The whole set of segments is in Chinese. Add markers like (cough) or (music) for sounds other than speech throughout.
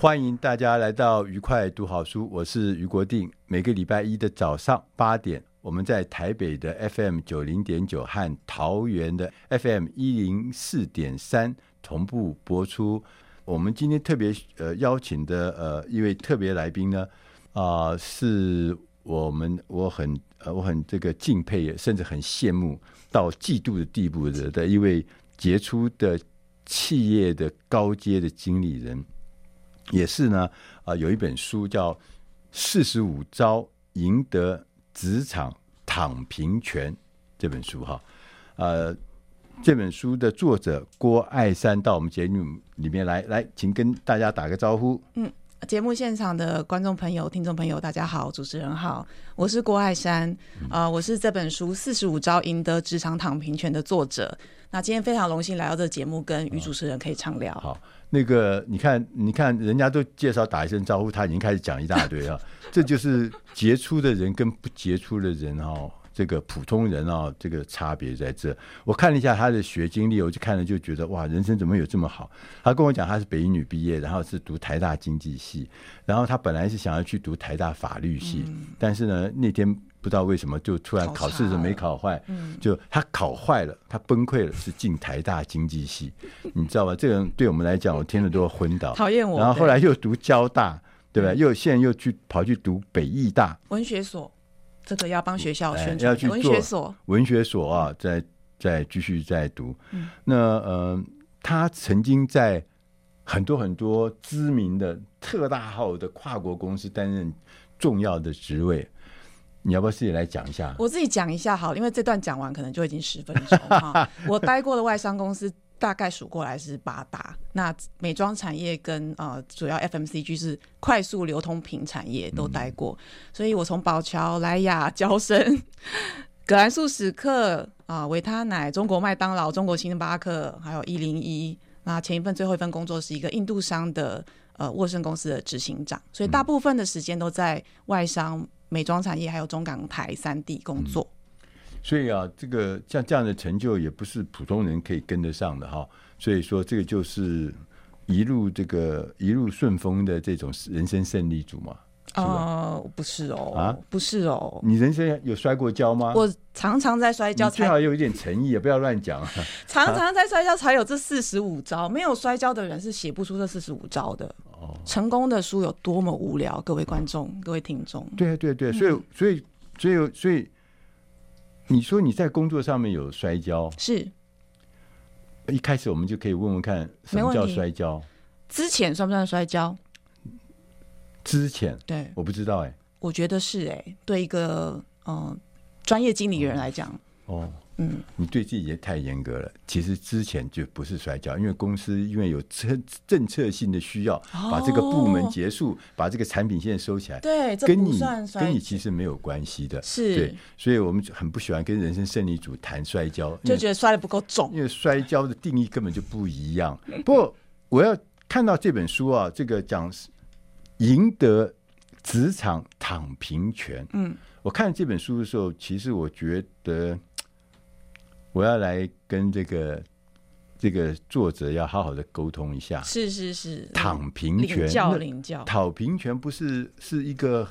欢迎大家来到愉快读好书，我是于国定。每个礼拜一的早上八点，我们在台北的 FM 九零点九和桃园的 FM 一零四点三。同步播出。我们今天特别呃邀请的呃一位特别来宾呢，啊、是我们我很呃我很这个敬佩，甚至很羡慕到嫉妒的地步的的一位杰出的企业的高阶的经理人，也是呢啊、呃、有一本书叫《四十五招赢得职场躺平权》这本书哈，呃。这本书的作者郭爱山到我们节目里面来，来，请跟大家打个招呼。嗯，节目现场的观众朋友、听众朋友，大家好，主持人好，我是郭爱山，啊、呃，我是这本书《四十五招赢得职场躺平权》的作者。那今天非常荣幸来到这个节目，跟于主持人可以畅聊。好，那个你看，你看，人家都介绍打一声招呼，他已经开始讲一大堆啊，这就是杰出的人跟不杰出的人哦。这个普通人啊、哦，这个差别在这。我看了一下他的学经历，我就看了就觉得哇，人生怎么有这么好？他跟我讲，他是北一女毕业，然后是读台大经济系，然后他本来是想要去读台大法律系，嗯、但是呢，那天不知道为什么就突然考试时没考坏，就他考坏了，他崩溃了，是进台大经济系，(laughs) 你知道吧？这个人对我们来讲，我听了都要昏倒。讨厌我。然后后来又读交大，对吧？又现在又去跑去读北艺大文学所。这个要帮学校宣传，要去文学所，文学所啊，再再继续再读。嗯、那呃，他曾经在很多很多知名的特大号的跨国公司担任重要的职位。你要不要自己来讲一下？我自己讲一下好，因为这段讲完可能就已经十分钟哈。(laughs) 我待过的外商公司。大概数过来是八大，那美妆产业跟呃主要 FMCG 是快速流通品产业都待过，嗯、所以我从宝乔、莱雅、娇生、葛兰素史克啊、维他奶、中国麦当劳、中国星巴克，还有一零一。那前一份最后一份工作是一个印度商的呃沃盛公司的执行长，所以大部分的时间都在外商、美妆产业还有中港台三地工作。嗯所以啊，这个像这样的成就也不是普通人可以跟得上的哈。所以说，这个就是一路这个一路顺风的这种人生胜利组嘛。啊、呃，不是哦，啊，不是哦。你人生有摔过跤吗？我常常在摔跤，最好有一点诚意，不要乱讲。(laughs) 常常在摔跤才有这四十五招，没有摔跤的人是写不出这四十五招的。哦，成功的书有多么无聊，各位观众，哦、各位听众。对对对，所以、嗯、所以所以所以。你说你在工作上面有摔跤，是。一开始我们就可以问问看，什么叫摔跤？之前算不算摔跤？之前？对，我不知道哎、欸，我觉得是哎、欸，对一个嗯专业经理人来讲，哦。哦嗯，你对自己也太严格了。其实之前就不是摔跤，因为公司因为有政政策性的需要，把这个部门结束，哦、把这个产品线收起来。对，跟你跟你其实没有关系的。是，对，所以我们很不喜欢跟人生胜利组谈摔跤，就觉得摔的不够重。因为摔跤的定义根本就不一样。(laughs) 不过我要看到这本书啊，这个讲赢得职场躺平权。嗯，我看这本书的时候，其实我觉得。我要来跟这个这个作者要好好的沟通一下。是是是，躺平权，领教领教。躺平权不是是一个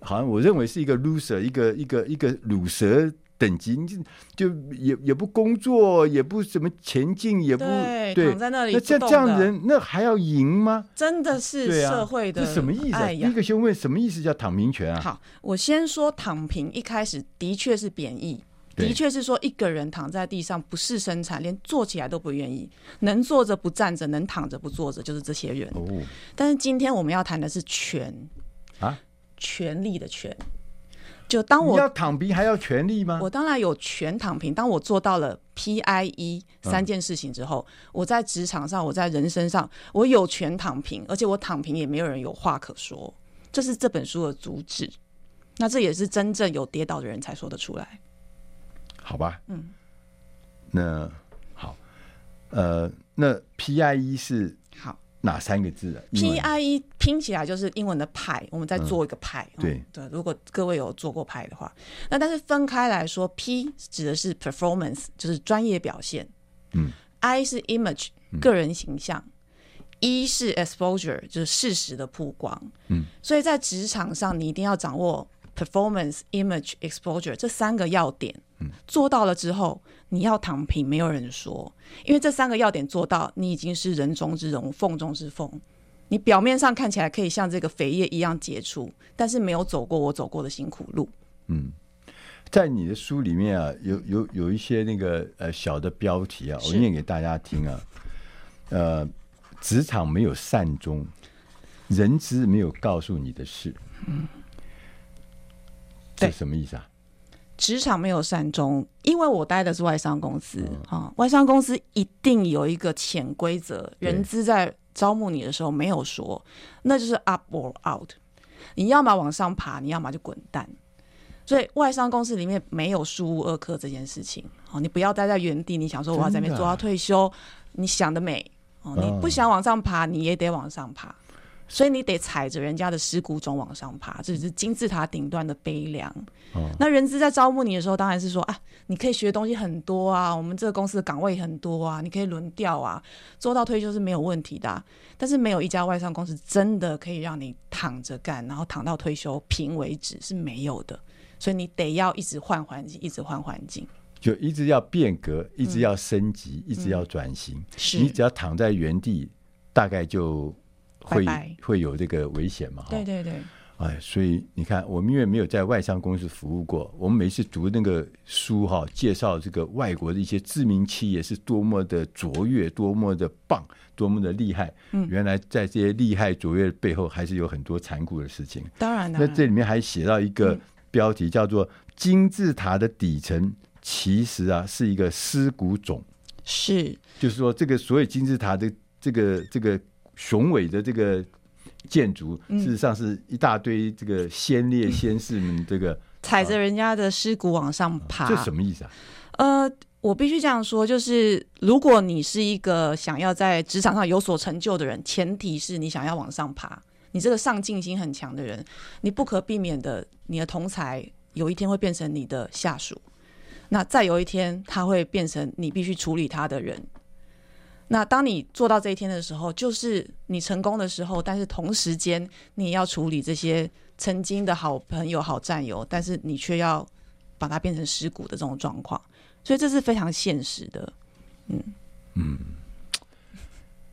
好像我认为是一个 loser，一个一个一个鲁蛇等级，就就也也不工作，也不怎么前进，也不对，躺在那里。那这这样的人，那还要赢吗？真的是社会的、啊、什么意思、啊？第一个先问什么意思叫躺平权啊？好，我先说躺平，一开始的确是贬义。的确是说，一个人躺在地上不是生产，连坐起来都不愿意，能坐着不站着，能躺着不坐着，就是这些人。哦。但是今天我们要谈的是权啊，权力的权。就当我要躺平还要权力吗？我当然有权躺平。当我做到了 PIE 三件事情之后，嗯、我在职场上，我在人生上，我有权躺平，而且我躺平也没有人有话可说。这是这本书的主旨。那这也是真正有跌倒的人才说得出来。好吧，嗯，那好，呃，那 P I E 是好。哪三个字啊？P I E 拼起来就是英文的派，我们再做一个派。嗯、对、嗯、对，如果各位有做过派的话，那但是分开来说，P 指的是 performance，就是专业表现，嗯，I 是 image，个人形象、嗯、，E 是 exposure，就是事实的曝光，嗯，所以在职场上，你一定要掌握 performance、image、exposure 这三个要点。做到了之后，你要躺平，没有人说，因为这三个要点做到，你已经是人中之龙，凤中之凤。你表面上看起来可以像这个扉页一样杰出，但是没有走过我走过的辛苦路。嗯，在你的书里面啊，有有有一些那个呃小的标题啊，我念给大家听啊。呃，职场没有善终，人资没有告诉你的事。嗯，这什么意思啊？职场没有善终，因为我待的是外商公司啊、嗯，外商公司一定有一个潜规则，人资在招募你的时候没有说，那就是 up or out，你要么往上爬，你要么就滚蛋。所以外商公司里面没有输无二科这件事情，哦，你不要待在原地，你想说我要在那边做到退休，你想得美哦，你不想往上爬，你也得往上爬。所以你得踩着人家的尸骨种往上爬，这是金字塔顶端的悲凉。哦。那人资在招募你的时候，当然是说啊，你可以学的东西很多啊，我们这个公司的岗位很多啊，你可以轮调啊，做到退休是没有问题的啊。但是没有一家外商公司真的可以让你躺着干，然后躺到退休平为止是没有的。所以你得要一直换环境，一直换环境，就一直要变革，一直要升级，嗯、一直要转型。是你只要躺在原地，大概就。会会有这个危险嘛？对对对，哎，所以你看，我们因为没有在外商公司服务过，我们每次读那个书哈，介绍这个外国的一些知名企业是多么的卓越，多么的棒，多么的厉害。嗯，原来在这些厉害卓越背后，还是有很多残酷的事情。当然了，那这里面还写到一个标题，叫做“金字塔的底层其实啊是一个尸骨冢”。是，就是说，这个所谓金字塔的这个这个。雄伟的这个建筑，事实上是一大堆这个先烈先士们这个踩着人家的尸骨往上爬，这什么意思啊？呃，我必须这样说，就是如果你是一个想要在职场上有所成就的人，前提是你想要往上爬，你这个上进心很强的人，你不可避免的，你的同才有一天会变成你的下属，那再有一天他会变成你必须处理他的人。那当你做到这一天的时候，就是你成功的时候，但是同时间你要处理这些曾经的好朋友、好战友，但是你却要把它变成尸骨的这种状况，所以这是非常现实的。嗯嗯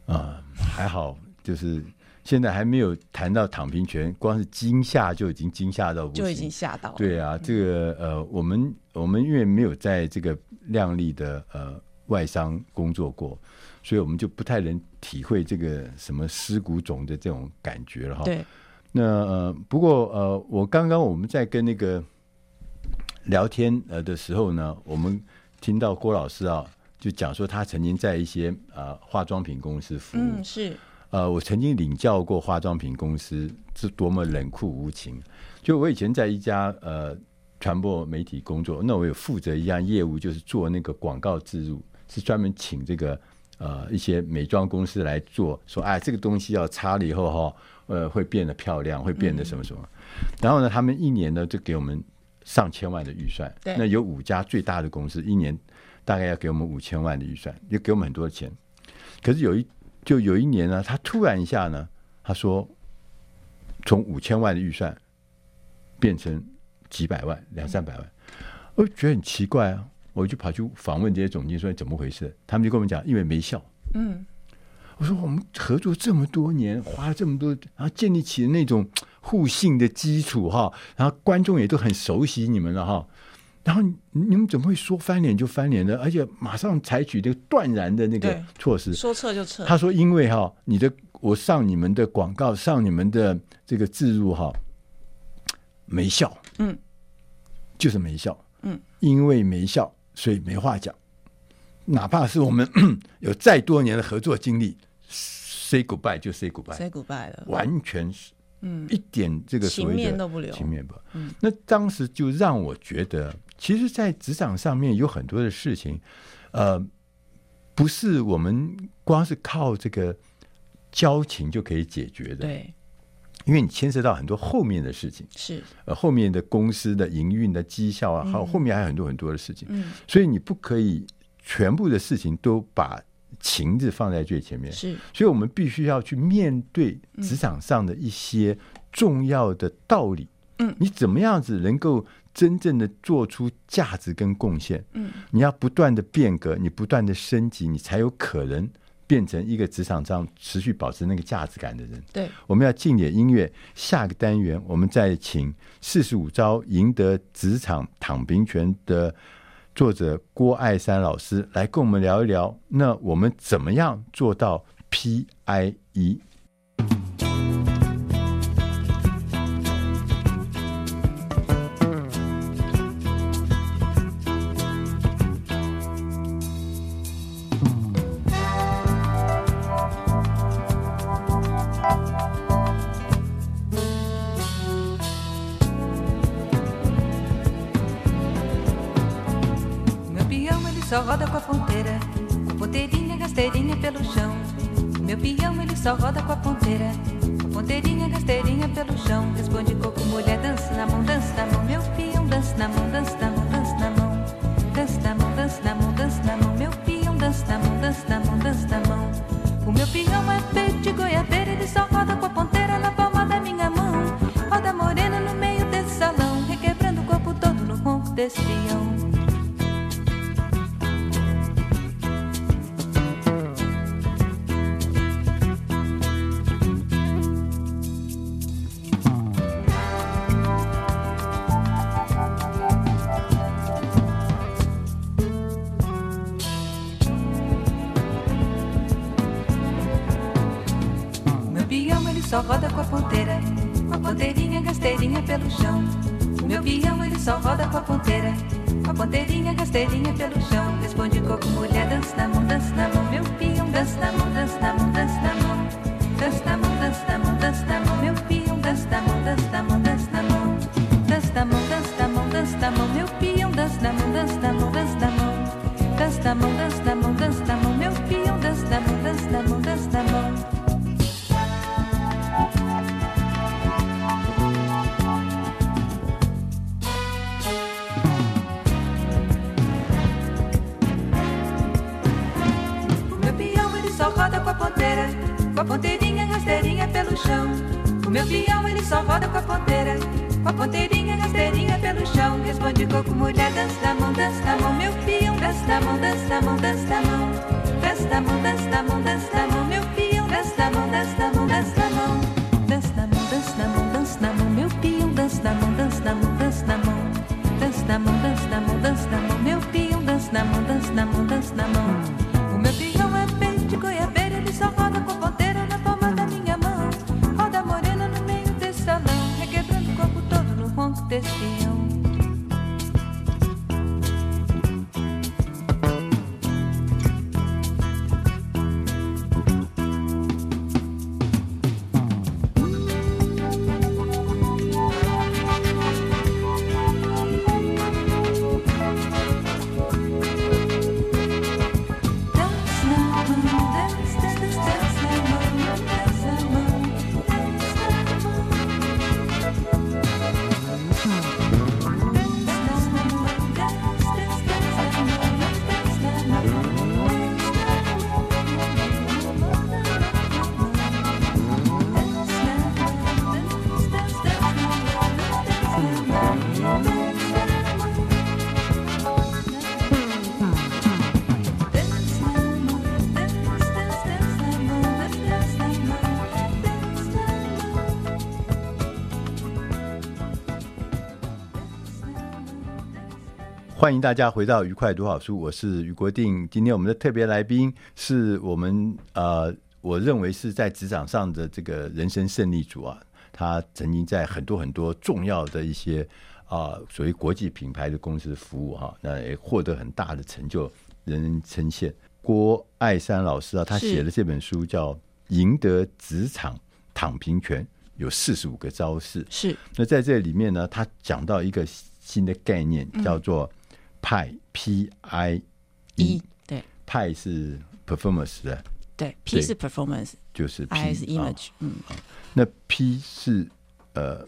啊，还好，就是现在还没有谈到躺平权，光是惊吓就已经惊吓到不行，就已经吓到了。对啊，这个呃，我们我们因为没有在这个亮丽的呃外商工作过。所以我们就不太能体会这个什么尸骨种的这种感觉了哈。对。那呃，不过呃，我刚刚我们在跟那个聊天呃的时候呢，我们听到郭老师啊，就讲说他曾经在一些啊、呃、化妆品公司服务。嗯，是。呃，我曾经领教过化妆品公司是多么冷酷无情。就我以前在一家呃传播媒体工作，那我有负责一项业务，就是做那个广告植入，是专门请这个。呃，一些美妆公司来做，说哎，这个东西要擦了以后哈，呃，会变得漂亮，会变得什么什么。嗯、然后呢，他们一年呢就给我们上千万的预算。对。那有五家最大的公司，一年大概要给我们五千万的预算，就给我们很多钱。可是有一就有一年呢，他突然一下呢，他说从五千万的预算变成几百万、两三百万，我觉得很奇怪啊！我就跑去访问这些总经理说怎么回事，他们就跟我们讲，因为没效。嗯，我说我们合作这么多年，花了这么多，然后建立起那种互信的基础哈，然后观众也都很熟悉你们了哈，然后你们怎么会说翻脸就翻脸呢？而且马上采取这个断然的那个措施，说撤就撤。他说因为哈，你的我上你们的广告，上你们的这个置入哈，没效，嗯，就是没效，嗯，因为没效，所以没话讲。哪怕是我们 (clears throat) 有再多年的合作经历，say goodbye 就 say goodbye，say goodbye 了，完全是，嗯，一点这个情面都不留，情面不。嗯，那当时就让我觉得，其实，在职场上面有很多的事情，呃，不是我们光是靠这个交情就可以解决的。对，因为你牵涉到很多后面的事情，是呃，后面的公司的营运的绩效啊，还有后面还有很多很多的事情，嗯，所以你不可以。全部的事情都把情字放在最前面，是，所以我们必须要去面对职场上的一些重要的道理。嗯，你怎么样子能够真正的做出价值跟贡献？嗯，你要不断的变革，你不断的升级，你才有可能变成一个职场上持续保持那个价值感的人。对，我们要进点音乐，下个单元我们再请四十五招赢得职场躺平权的。作者郭爱山老师来跟我们聊一聊，那我们怎么样做到 PIE？a ponteira. Com ponteirinha, gasteirinha pelo chão. Meu peão ele só roda com a ponteira. Com ponteirinha, gasteirinha pelo chão. Responde coco, mulher, dança na mão, dança na mão. Meu peão dança na mão, dança na mão, dança na mão. Dança na mão, dança na mão, dança na mão. Meu peão dança na mão, dança na mão, dança na mão. O meu peão é feito de goiabeira, ele só roda com a ponteira na palma da minha mão. Roda morena no meio desse salão, requebrando o corpo todo no ronco desse peão. roda com a testa, testa, testa, testa, 欢迎大家回到愉快读好书，我是于国定。今天我们的特别来宾是我们呃，我认为是在职场上的这个人生胜利组啊。他曾经在很多很多重要的一些啊，所谓国际品牌的公司服务哈、啊，那也获得很大的成就，人人称羡。郭爱山老师啊，他写的这本书叫《赢得职场躺平权》，有四十五个招式。是。那在这里面呢，他讲到一个新的概念，叫做派 P I E。对，派是 performance 的。对，P 是 performance，就是 I 是 image，嗯。那 P 是呃，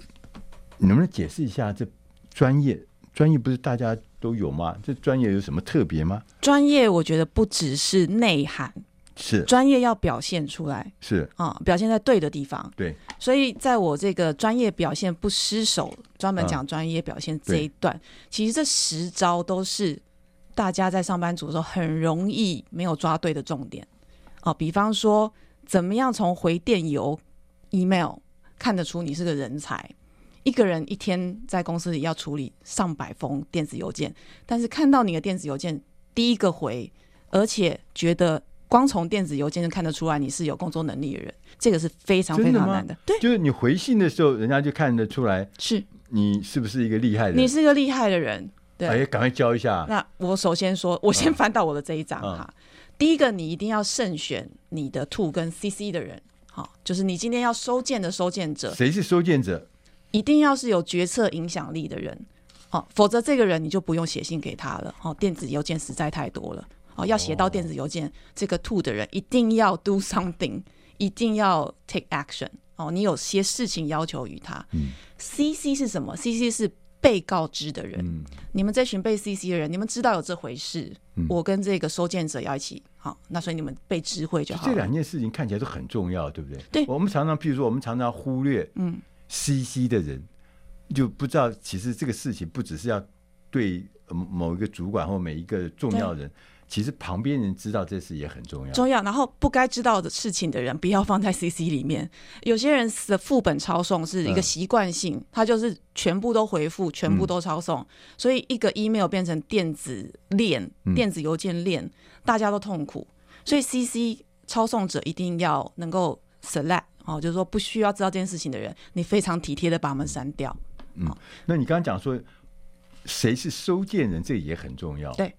你能不能解释一下这专业？专业不是大家都有吗？这专业有什么特别吗？专业我觉得不只是内涵，是专业要表现出来，是啊、嗯，表现在对的地方。对，所以在我这个专业表现不失手，专门讲专业表现这一段，嗯、其实这十招都是大家在上班族的时候很容易没有抓对的重点哦、嗯。比方说，怎么样从回电邮、email 看得出你是个人才？一个人一天在公司里要处理上百封电子邮件，但是看到你的电子邮件第一个回，而且觉得光从电子邮件就看得出来你是有工作能力的人，这个是非常非常难的。对，就是你回信的时候，人家就看得出来是你是不是一个厉害的人。你是一个厉害的人，对，哎，赶快教一下。那我首先说，我先翻到我的这一张哈。嗯嗯、第一个，你一定要慎选你的 To 跟 CC 的人，好，就是你今天要收件的收件者，谁是收件者？一定要是有决策影响力的人，哦，否则这个人你就不用写信给他了。哦，电子邮件实在太多了。哦，要写到电子邮件，哦、这个 to 的人一定要 do something，一定要 take action。哦，你有些事情要求于他。嗯。CC 是什么？CC 是被告知的人。嗯。你们这群被 CC 的人，你们知道有这回事。嗯。我跟这个收件者要一起。好，那所以你们被知会就好。这两件事情看起来都很重要，对不对？对。我们常常，譬如说，我们常常忽略。嗯。C C 的人就不知道，其实这个事情不只是要对某一个主管或每一个重要人，其实旁边人知道这事也很重要。重要，然后不该知道的事情的人不要放在 C C 里面。有些人的副本抄送是一个习惯性，嗯、他就是全部都回复，全部都抄送，嗯、所以一个 email 变成电子链、电子邮件链，嗯、大家都痛苦。所以 C C 抄送者一定要能够 select。哦，就是说不需要知道这件事情的人，你非常体贴的把他们删掉。嗯，那你刚刚讲说谁是收件人，这也很重要。对，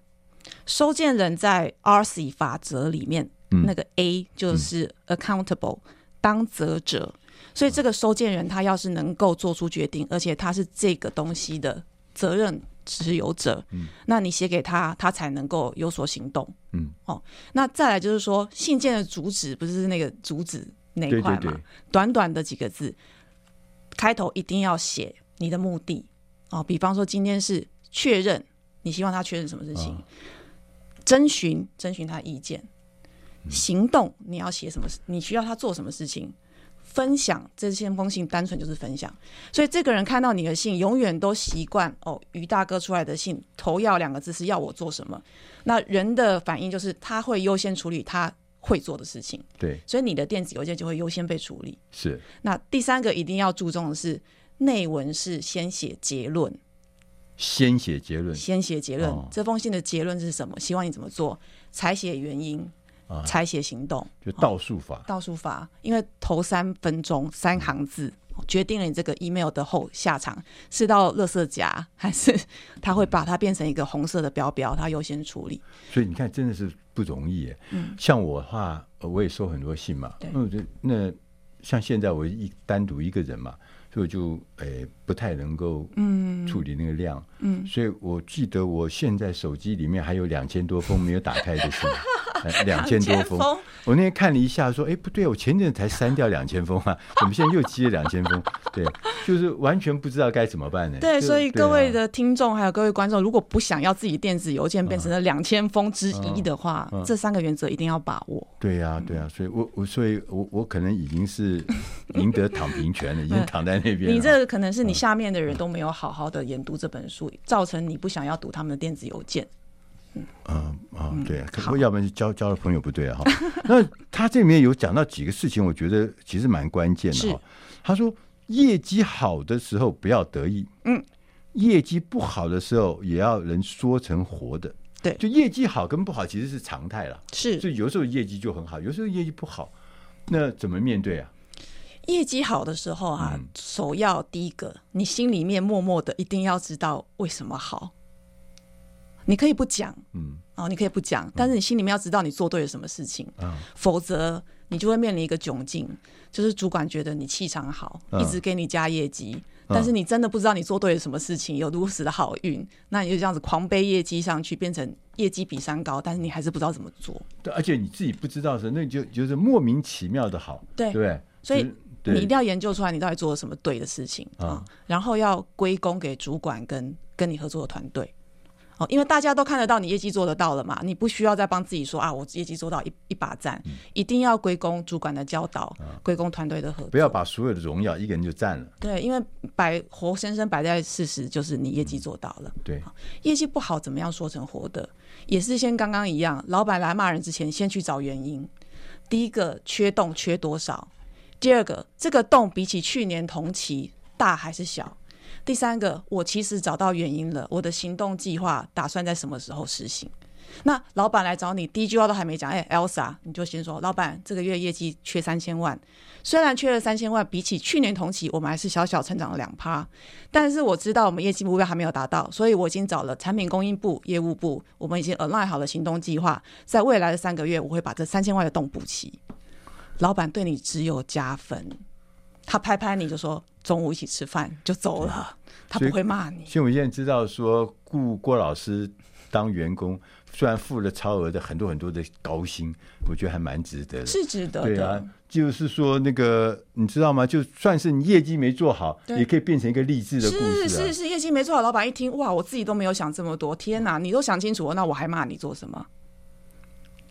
收件人在 RC 法则里面，嗯、那个 A 就是 accountable，、嗯、当责者。所以这个收件人他要是能够做出决定，而且他是这个东西的责任持有者，嗯，那你写给他，他才能够有所行动。嗯，哦，那再来就是说信件的主旨不是那个主旨。那一块嘛？短短的几个字，开头一定要写你的目的哦。比方说，今天是确认，你希望他确认什么事情？征询，征询他意见。行动，你要写什么？你需要他做什么事情？分享，这些封信单纯就是分享。所以这个人看到你的信，永远都习惯哦，于大哥出来的信头要两个字是要我做什么？那人的反应就是他会优先处理他。会做的事情，对，所以你的电子邮件就会优先被处理。是，那第三个一定要注重的是内文是先写结论，先写结论，先写结论。哦、这封信的结论是什么？希望你怎么做？才写原因，啊、才写行动，就倒数法，倒数法，因为头三分钟三行字。嗯决定了你这个 email 的后下场是到垃圾夹，还是 (laughs) 他会把它变成一个红色的标标，他优先处理。所以你看，真的是不容易耶。嗯，像我的话，我也收很多信嘛。对，那那像现在我一单独一个人嘛，所以我就诶、欸、不太能够嗯处理那个量。嗯，所以我记得我现在手机里面还有两千多封没有打开的信。(laughs) 两千多封，我那天看了一下，说：“哎，不对，我前阵才删掉两千封啊，(laughs) 怎么现在又积了两千封？”对，就是完全不知道该怎么办呢？对，所以各位的听众还有各位观众，如果不想要自己电子邮件变成了两千封之一的话，这三个原则一定要把握。对呀，对呀，所以我我所以我我可能已经是赢得躺平权了，已经躺在那边。你这个可能是你下面的人都没有好好的研读这本书，造成你不想要读他们的电子邮件。嗯啊、嗯，对，可不要不然就交交了朋友不对啊哈。(laughs) 那他这里面有讲到几个事情，我觉得其实蛮关键的哈。他说业绩好的时候不要得意，嗯，业绩不好的时候，也要能说成活的。对，就业绩好跟不好其实是常态了。是，就有时候业绩就很好，有时候业绩不好，那怎么面对啊？业绩好的时候啊，嗯、首要第一个，你心里面默默的一定要知道为什么好。你可以不讲，嗯，哦，你可以不讲，但是你心里面要知道你做对了什么事情，嗯，否则你就会面临一个窘境，就是主管觉得你气场好，嗯、一直给你加业绩。但是你真的不知道你做对了什么事情，有如此的好运，那你就这样子狂背业绩上去，变成业绩比山高，但是你还是不知道怎么做。对，而且你自己不知道的时候，那就就是莫名其妙的好，对对，对？所以你一定要研究出来你到底做了什么对的事情啊，然后要归功给主管跟跟你合作的团队。哦，因为大家都看得到你业绩做得到了嘛，你不需要再帮自己说啊，我业绩做到一一把赞，嗯、一定要归功主管的教导，归功团队的合作，不要把所有的荣耀一个人就占了。对，因为摆活生生摆在事实就是你业绩做到了。嗯、对，业绩不好怎么样说成活的？也是先刚刚一样，老板来骂人之前，先去找原因。第一个缺洞缺多少？第二个这个洞比起去年同期大还是小？第三个，我其实找到原因了。我的行动计划打算在什么时候实行？那老板来找你，第一句话都还没讲，哎，Elsa，你就先说，老板这个月业绩缺三千万，虽然缺了三千万，比起去年同期，我们还是小小成长了两趴。但是我知道我们业绩目标还没有达到，所以我已经找了产品供应部、业务部，我们已经 align 好了行动计划，在未来的三个月，我会把这三千万的洞补齐。老板对你只有加分。他拍拍你就说中午一起吃饭就走了，他不会骂你。所以我现在知道说雇郭老师当员工，虽然付了超额的很多很多的高薪，我觉得还蛮值得的，是值得的。对啊，就是说那个你知道吗？就算是你业绩没做好，也可以变成一个励志的故事。是是是，业绩没做好，老板一听哇，我自己都没有想这么多，天哪，你都想清楚了，那我还骂你做什么？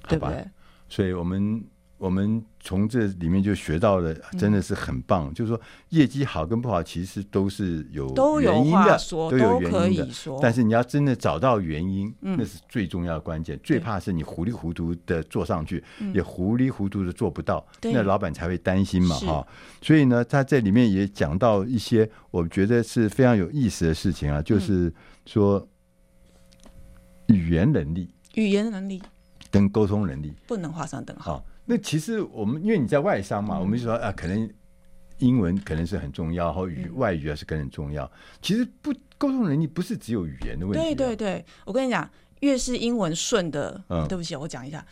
对不对？所以我们。我们从这里面就学到了，真的是很棒。嗯、就是说，业绩好跟不好，其实都是有原因的，都有原因的。但是你要真的找到原因，嗯、那是最重要的关键。最怕是你糊里糊涂的做上去，也糊里糊涂的做不到，嗯、那老板才会担心嘛，哈。所以呢，他在里面也讲到一些我觉得是非常有意思的事情啊，就是说语言能力、语言能力。跟沟通能力。不能画上等号。那其实我们因为你在外商嘛，嗯、我们就说啊，可能英文可能是很重要，或语外语啊是更很重要。其实不沟通能力不是只有语言的问题。对对对，我跟你讲，越是英文顺的，嗯，对不起，我讲一下，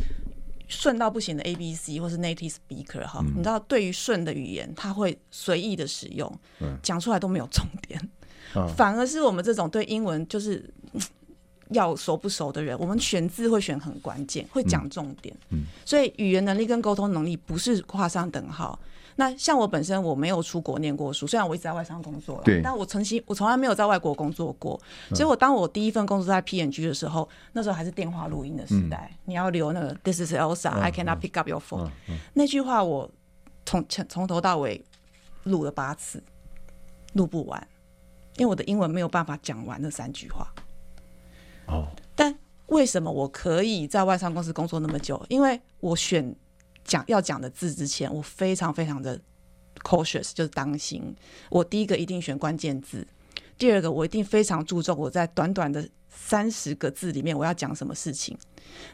顺到不行的 A B C 或是 native speaker 哈、嗯，你知道，对于顺的语言，他会随意的使用，嗯，讲出来都没有重点，嗯、反而是我们这种对英文就是。要熟不熟的人，我们选字会选很关键，会讲重点。嗯，嗯，所以语言能力跟沟通能力不是画上等号。那像我本身我没有出国念过书，虽然我一直在外商工作了，对，但我曾经我从来没有在外国工作过。所以我当我第一份工作在 P N G 的时候，那时候还是电话录音的时代，嗯、你要留那个 This is Elsa，I、嗯、cannot pick up your phone、那句话，我从从头到尾录了八次，录不完，因为我的英文没有办法讲完那三句话。哦，但为什么我可以在外商公司工作那么久？因为我选讲要讲的字之前，我非常非常的 cautious，就是当心。我第一个一定选关键字，第二个我一定非常注重我在短短的三十个字里面我要讲什么事情。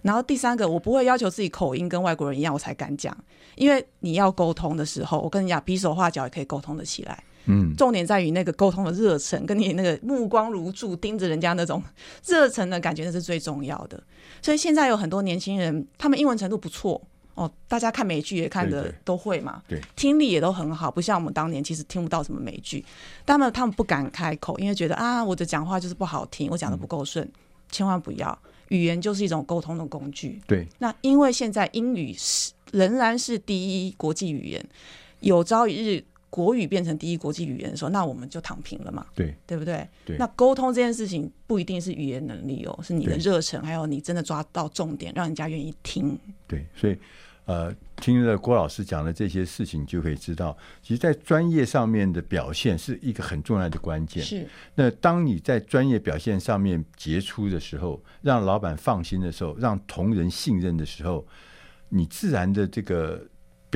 然后第三个，我不会要求自己口音跟外国人一样我才敢讲，因为你要沟通的时候，我跟你讲比手画脚也可以沟通得起来。嗯，重点在于那个沟通的热忱，跟你那个目光如注盯着人家那种热忱的感觉，那是最重要的。所以现在有很多年轻人，他们英文程度不错哦，大家看美剧也看的都会嘛，对，对，听力也都很好，不像我们当年其实听不到什么美剧，但他们他们不敢开口，因为觉得啊，我的讲话就是不好听，我讲的不够顺，嗯、千万不要，语言就是一种沟通的工具。对，那因为现在英语是仍然是第一国际语言，有朝一日。国语变成第一国际语言的时候，那我们就躺平了嘛？对，对不对？对。那沟通这件事情不一定是语言能力哦，是你的热忱，还有你真的抓到重点，让人家愿意听。对，所以呃，听了郭老师讲的这些事情，就可以知道，其实，在专业上面的表现是一个很重要的关键。是。那当你在专业表现上面杰出的时候，让老板放心的时候，让同仁信任的时候，你自然的这个。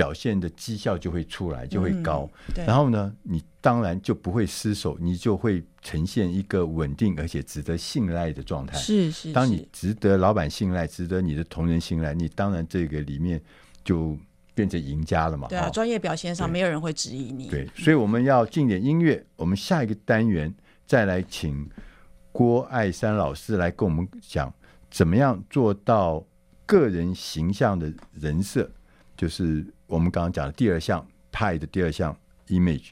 表现的绩效就会出来，就会高。嗯、然后呢，你当然就不会失手，你就会呈现一个稳定而且值得信赖的状态。是是，是，当你值得老板信赖，值得你的同仁信赖，你当然这个里面就变成赢家了嘛。对啊，哦、专业表现上没有人会质疑你。对，所以我们要进点音乐。我们下一个单元再来请郭爱山老师来跟我们讲，怎么样做到个人形象的人设，就是我们刚刚讲的第二项派的第二项 image。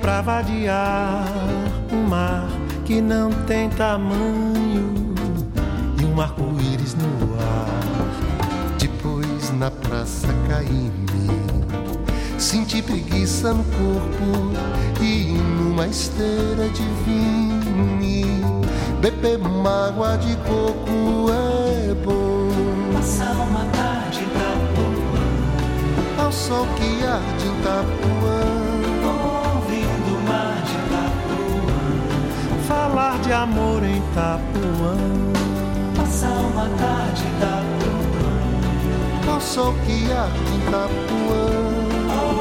Pra vadiar um mar que não tem tamanho e um arco-íris no ar. Depois na praça caí-me, senti preguiça no corpo e numa esteira de vinho beber uma água de coco é bom. Sol que arde em Itapuã. falar de amor em Itapuã. Passar uma tarde em Itapuã. Ao sol que arde em Itapuã.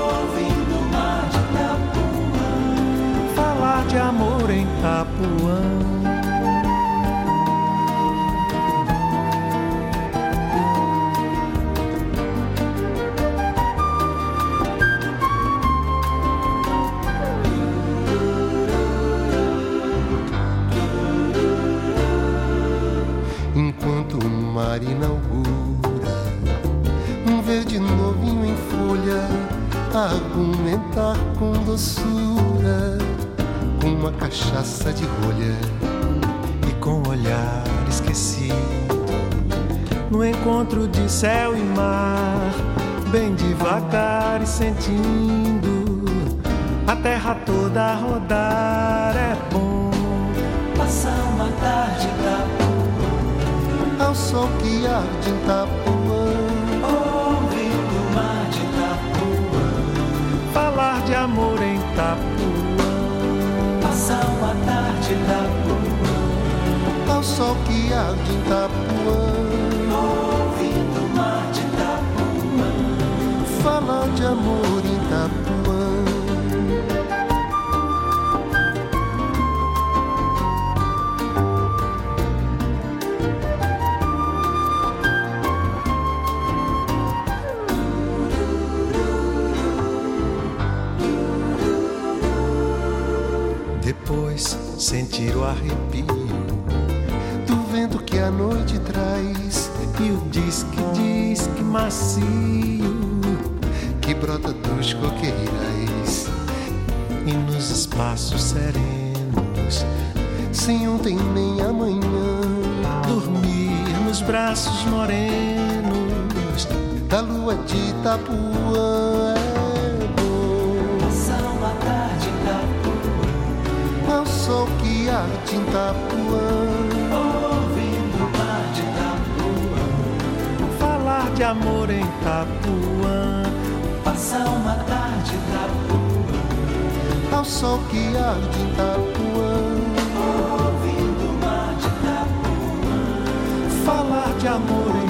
Ouvindo o mar de Itapuã. Falar de amor em Itapuã. Encontro de céu e mar, bem devagar e sentindo a terra toda rodar é bom. Passar uma tarde da ao sol que arde em Itapuã. Ouvindo o mar de Itapuã. Falar de amor em Itapuã. Passar uma tarde Itapuã. Ao sol que arde em Itapuã. Amor em Itapuã. sentir o arrepio do vento que a noite traz e o disque, disque macio que brota dos coqueirais e nos espaços serenos, sem ontem nem amanhã, dormir nos braços morenos da lua de Itapuã. sol que arde em Itapuã. Ouvindo o mar de Itapuã. Falar de amor em Itapuã. Passar uma tarde Itapuã. Ao sol que arde Itapuã. Ouvindo o mar de Itapuã. Falar de amor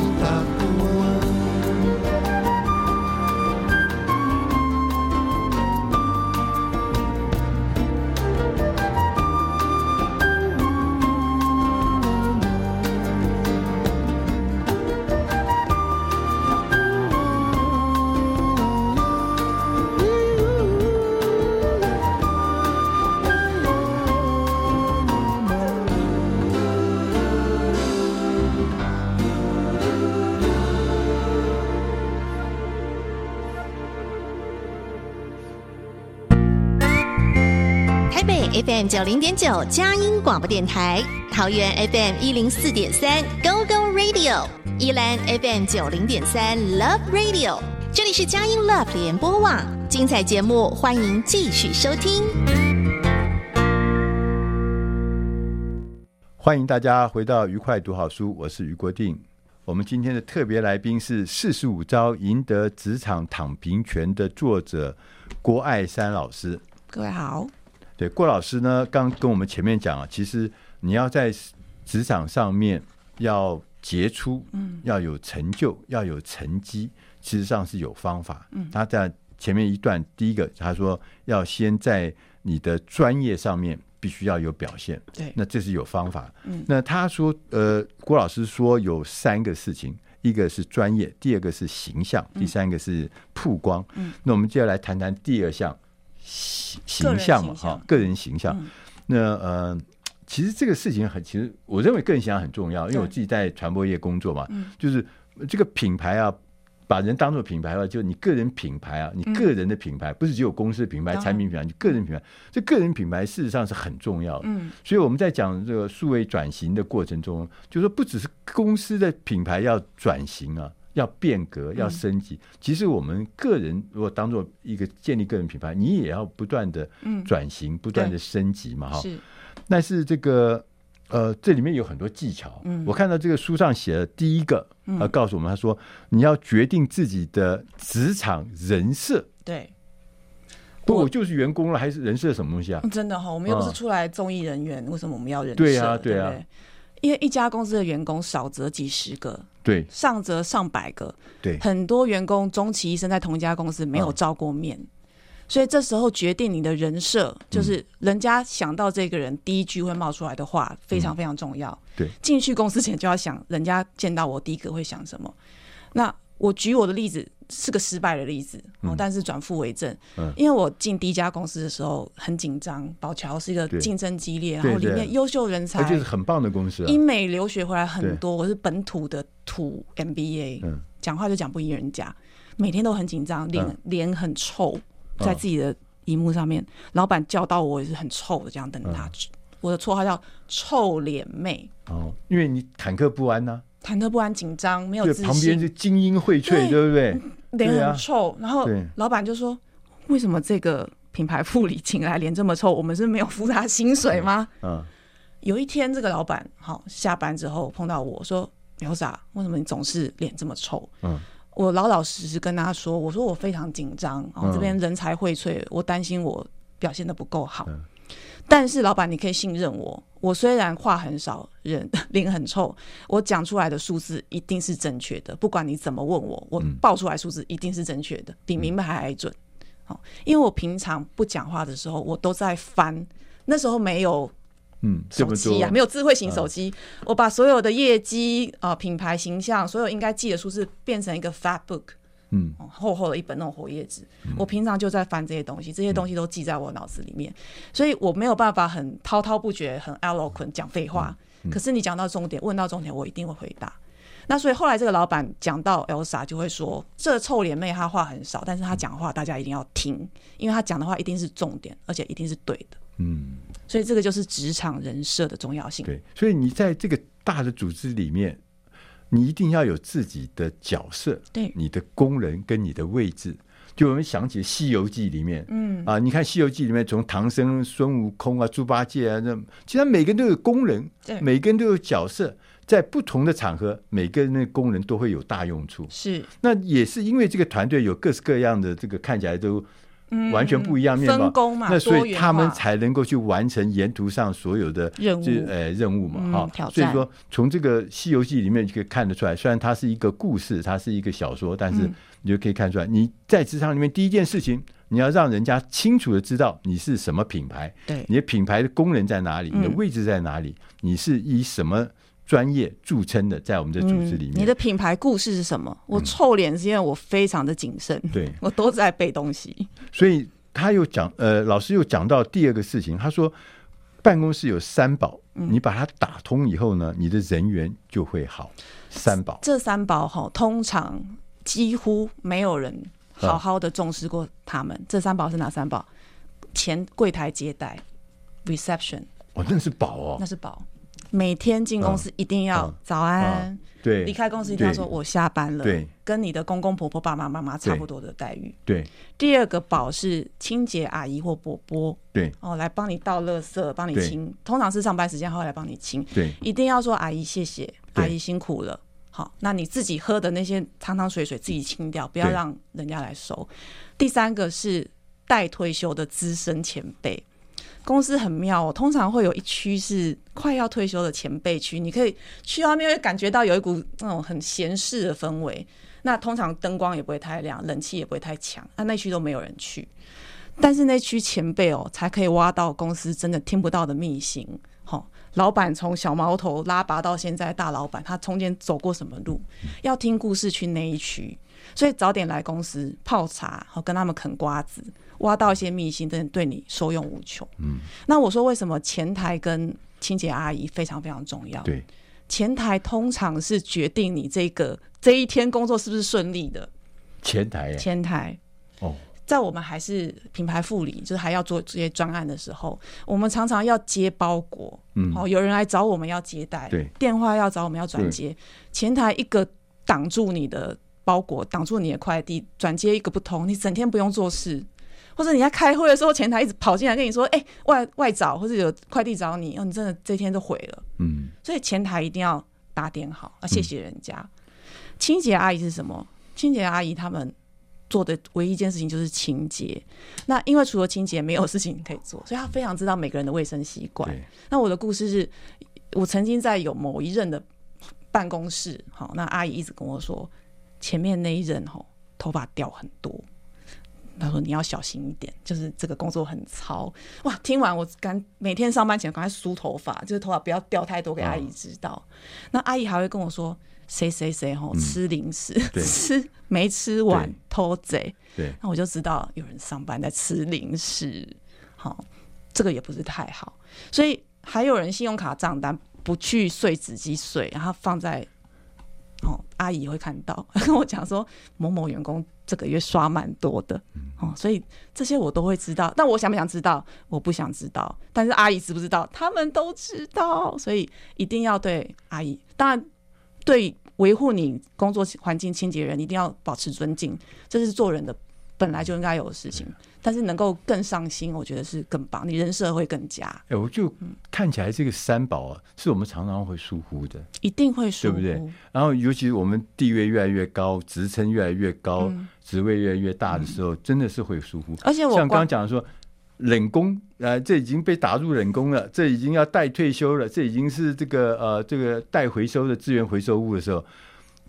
FM 九零点九佳音广播电台，桃园 FM 一零四点三 Go Go Radio，宜兰 FM 九零点三 Love Radio，这里是佳音 Love 联播网，精彩节目欢迎继续收听。欢迎大家回到愉快读好书，我是余国定。我们今天的特别来宾是《四十五招赢得职场躺平权》的作者郭爱山老师。各位好，对郭老师呢，刚跟我们前面讲啊，其实你要在职场上面要杰出，嗯，要有成就，要有成绩。其实上是有方法。嗯，他在前面一段，第一个他说要先在你的专业上面必须要有表现。对，那这是有方法。嗯，那他说，呃，郭老师说有三个事情，一个是专业，第二个是形象，第三个是曝光。嗯，那我们接下来谈谈第二项形形象嘛，哈，个人形象。那呃，其实这个事情很，其实我认为个人形象很重要，因为我自己在传播业工作嘛，就是这个品牌啊。把人当做品牌的话，就你个人品牌啊，你个人的品牌，不是只有公司品牌、产品品牌，你个人品牌，这个人品牌事实上是很重要的。嗯，所以我们在讲这个数位转型的过程中，就是说不只是公司的品牌要转型啊，要变革、要升级，其实我们个人如果当做一个建立个人品牌，你也要不断的转型、不断的升级嘛，哈。是，但是这个。呃，这里面有很多技巧。嗯，我看到这个书上写的第一个，呃，告诉我们，他说你要决定自己的职场人设。对，不，我就是员工了，还是人设什么东西啊？真的哈，我们又不是出来综艺人员，为什么我们要人设？对啊，对啊，因为一家公司的员工少则几十个，对，上则上百个，对，很多员工终其一生在同一家公司没有照过面。所以这时候决定你的人设，就是人家想到这个人第一句会冒出来的话，非常非常重要。对，进去公司前就要想，人家见到我第一个会想什么。那我举我的例子是个失败的例子，但是转负为正。因为我进第一家公司的时候很紧张，宝桥是一个竞争激烈，然后里面优秀人才，就是很棒的公司，英美留学回来很多。我是本土的土 MBA，讲话就讲不赢人家，每天都很紧张，脸脸很臭。在自己的荧幕上面，哦、老板叫到我也是很臭的这样等他。嗯、我的绰号叫“臭脸妹”哦，因为你忐忑不安呢、啊，忐忑不安、紧张，没有自信。旁边是精英荟萃，对，不对？脸很臭，啊、然后老板就说：“为什么这个品牌副理请来脸这么臭？我们是没有付他薪水吗？”嗯，嗯有一天这个老板好下班之后碰到我说：“苗莎，为什么你总是脸这么臭？”嗯。我老老实实跟他说：“我说我非常紧张，这边人才荟萃，我担心我表现的不够好。但是老板，你可以信任我，我虽然话很少，人 (laughs) 脸很臭，我讲出来的数字一定是正确的。不管你怎么问我，我报出来数字一定是正确的，比明白还还准。好，因为我平常不讲话的时候，我都在翻，那时候没有。”嗯，手机啊，没有智慧型手机，嗯、我把所有的业绩啊、呃、品牌形象，所有应该记的数字变成一个 fat book，嗯，厚厚的一本那种活页纸。嗯、我平常就在翻这些东西，这些东西都记在我脑子里面，嗯、所以我没有办法很滔滔不绝、很 eloquent 讲废话。可是你讲到重点，问到重点，我一定会回答。那所以后来这个老板讲到 Elsa 就会说，这臭脸妹她话很少，但是她讲话大家一定要听，因为她讲的话一定是重点，而且一定是对的。嗯。所以这个就是职场人设的重要性。对，所以你在这个大的组织里面，你一定要有自己的角色，对，你的工人跟你的位置。就我们想起《西游记》里面，嗯啊，你看《西游记》里面，从唐僧、孙悟空啊、猪八戒啊，那其实每个人都有工人，对，每个人都有角色，在不同的场合，每个人的功能都会有大用处。是，那也是因为这个团队有各式各样的这个看起来都。完全不一样面貌，分工嘛，那所以他们才能够去完成沿途上所有的任务，呃，任务嘛，哈。所以说，从这个《西游记》里面就可以看得出来，虽然它是一个故事，它是一个小说，但是你就可以看出来，你在职场里面第一件事情，你要让人家清楚的知道你是什么品牌，对，你的品牌的功能在哪里，你的位置在哪里，你是以什么。专业著称的，在我们的组织里面，嗯，你的品牌故事是什么？我臭脸是因为我非常的谨慎，对，(laughs) 我都在背东西。所以他又讲，呃，老师又讲到第二个事情，他说办公室有三宝，你把它打通以后呢，你的人缘就会好。三宝，这三宝哈，通常几乎没有人好好的重视过他们。这三宝是哪三宝？前柜台接待，reception，哦，那是宝哦，那是宝。每天进公司一定要嗯早安，对，离开公司一定要说我下班了，对，跟你的公公婆婆、爸爸妈妈差不多的待遇。对。第二个保是清洁阿姨或伯伯对。哦，来帮你倒垃圾，帮你清，通常是上班时间，他会来帮你清，对。一定要说阿姨谢谢，阿姨辛苦了。好，那你自己喝的那些汤汤水水自己清掉，不要对。让人家来收。第三个是待退休的资深前辈，公司很妙哦，通常会有一区是快要退休的前辈区，你可以去到那边会感觉到有一股那种很闲适的氛围。那通常灯光也不会太亮，冷气也不会太强，那那区都没有人去。但是那区前辈哦，才可以挖到公司真的听不到的秘辛。好，老板从小毛头拉拔到现在大老板，他中间走过什么路？要听故事去那一区，所以早点来公司泡茶，好跟他们啃瓜子，挖到一些秘辛，真的对你受用无穷。嗯，那我说为什么前台跟清洁阿姨非常非常重要？对，前台通常是决定你这个这一天工作是不是顺利的。前台耶前台。哦，在我们还是品牌副理，就是还要做这些专案的时候，我们常常要接包裹，嗯。哦，有人来找我们要接待，对。电话要找我们要转接，前台一个挡住你的包裹，挡住你的快递，转接一个不通，你整天不用做事，或者你在开会的时候，前台一直跑进来跟你说，哎、外外找或者有快递找你，哦，你真的这天都毁了，嗯，所以前台一定要打点好，啊，谢谢人家。清洁阿姨是什么？清洁阿姨他们做的唯一一件事情就是清洁。那因为除了清洁没有事情可以做，(laughs) 所以她非常知道每个人的卫生习惯。那我的故事是，我曾经在有某一任的办公室，好，那阿姨一直跟我说，前面那一任吼头发掉很多。他说：“你要小心一点，就是这个工作很糙。”哇，听完我赶每天上班前赶快梳头发，就是头发不要掉太多，给阿姨知道。那阿姨还会跟我说：“谁谁谁吼吃零食，对吃没吃完偷贼。”对，那我就知道有人上班在吃零食，好，这个也不是太好。所以还有人信用卡账单不去碎纸机碎，然后放在哦，阿姨会看到，跟 (laughs) 我讲说某某员工这个月刷蛮多的，哦，所以这些我都会知道。但我想不想知道？我不想知道。但是阿姨知不知道？他们都知道，所以一定要对阿姨。当然，对维护你工作环境清洁人，一定要保持尊敬，这是做人的本来就应该有的事情。但是能够更上心，我觉得是更棒，你人设会更佳，哎，我就看起来这个三宝啊，是我们常常会疏忽的。一定会疏忽。对不对？然后，尤其是我们地位越来越高，职称越来越高，嗯职位越来越大的时候，真的是会疏忽。而且我像刚刚讲的说，冷宫，呃，这已经被打入冷宫了，这已经要待退休了，这已经是这个呃这个待回收的资源回收物的时候，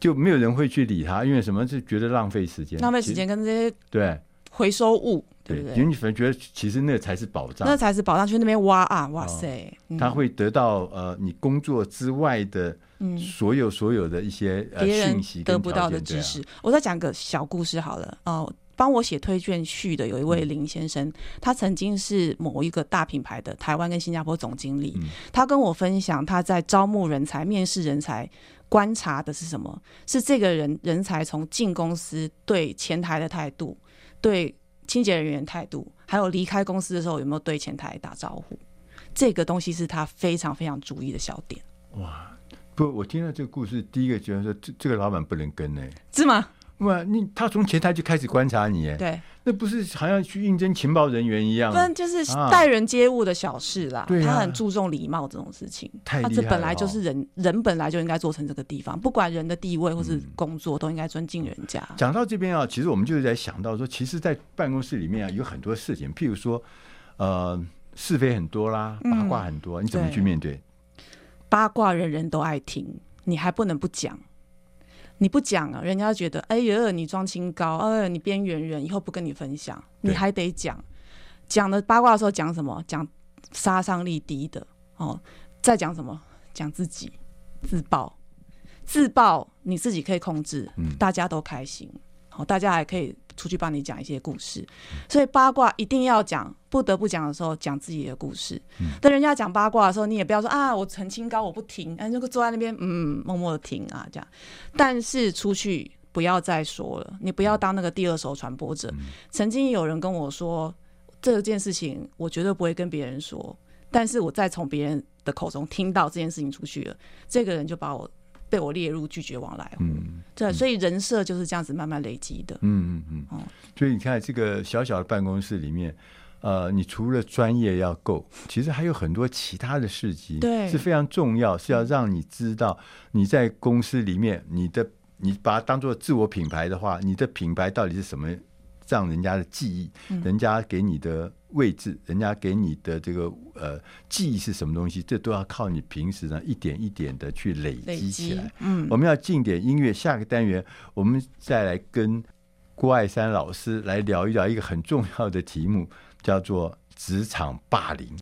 就没有人会去理他，因为什么？是觉得浪费时间，浪费时间跟这些。对回收物，对不因为？你反而觉得其实那才是宝藏那，才是宝藏。去那边挖啊，哇塞！嗯他会得到呃你工作之外的嗯所有所有的一些呃别讯息得不到的知识。我再讲个小故事好了。哦、帮我写推荐序的有一嗯位林先生，他曾经是某一个大品牌的台湾跟新加坡总经理。嗯他跟我分享他在招募人才、面试人才观察的是什么？是这个人人才从进公司对前台的态度，对清洁人员态度，还有离开公司的时候有没有对前台打招呼？这个东西是他非常非常注意的小点，哇！不，我听到这个故事，第一个觉得说，这这个老板不能跟呢、是吗？哇，你他从前台就开始观察你，哎，对。那不是好像去应征情报人员一样不，然就是啊待人接物的小事啦。对啊他很注重礼貌这种事情。太厉害了他这本来就哦是人，人本来就应该做成这个地方，不管人的地位或是工作，都应该尊敬人家。讲到这边啊，其实我们就是在想到说，其实，在办公室里面啊，有很多事情，譬如说，呃，是非很多啦，嗯八卦很多，你怎么去面对？八卦人人都爱听，你还不能不讲。你不讲啊，人家觉得哎呀，你装清高，哎呀，你边缘人，以后不跟你分享，你还得讲。讲的八卦的时候讲什么？讲杀伤力低的哦。再讲什么？讲自己自爆，自爆你自己可以控制，嗯大家都开心，好，大家还可以出去帮你讲一些故事。所以八卦一定要讲，不得不讲的时候讲自己的故事。但人家讲八卦的时候，你也不要说啊，我澄清高，我不听，哎，就坐在那边，嗯，默默的听啊，这样。但是出去不要再说了，你不要当那个第二手传播者。曾经有人跟我说这件事情，我绝对不会跟别人说，但是我再从别人的口中听到这件事情出去了，这个人就把我被我列入拒绝往来。嗯，对，所以人设就是这样子慢慢累积的。嗯嗯嗯。所以你看，这个小小的办公室里面，呃，你除了专业要够，其实还有很多其他的事情，对，是非常重要，是要让你知道你在公司里面，你的你把它当做自我品牌的话，你的品牌到底是什么？让人家的记忆，人家给你的位置，嗯、人家给你的这个呃记忆是什么东西，这都要靠你平时呢一点一点的去累积起来。嗯，我们要进点音乐，下个单元我们再来跟郭爱山老师来聊一聊一个很重要的题目，叫做职场霸凌。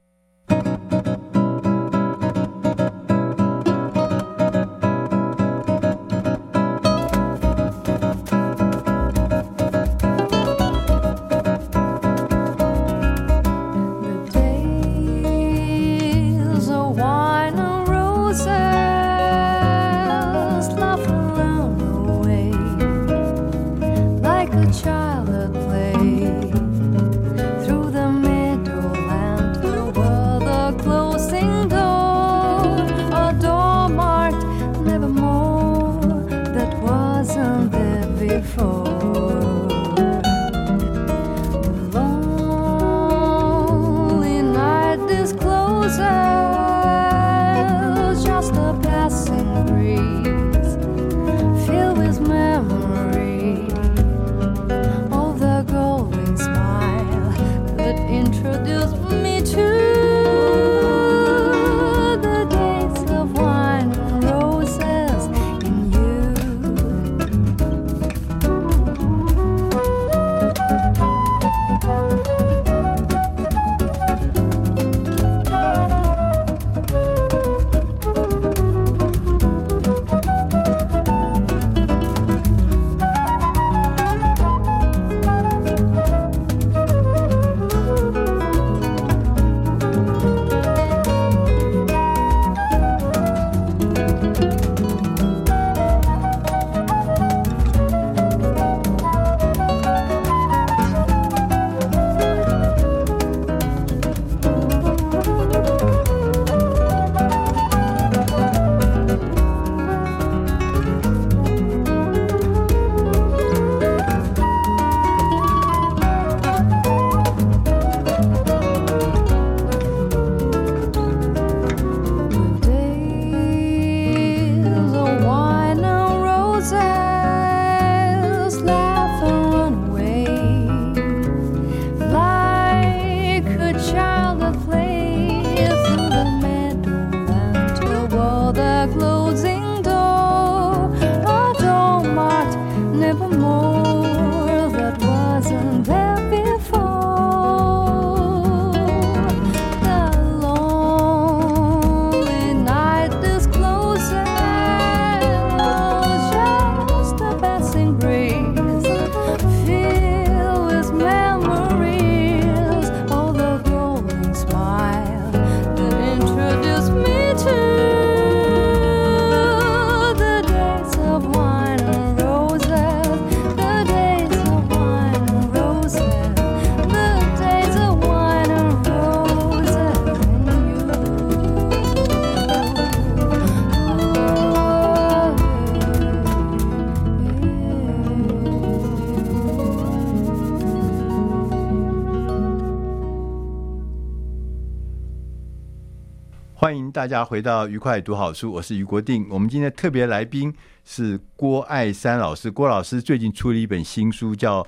欢迎大家回到愉快读好书，我是于国定。我们今天特别来宾是郭爱山老师，郭老师最近出了一本新书，叫《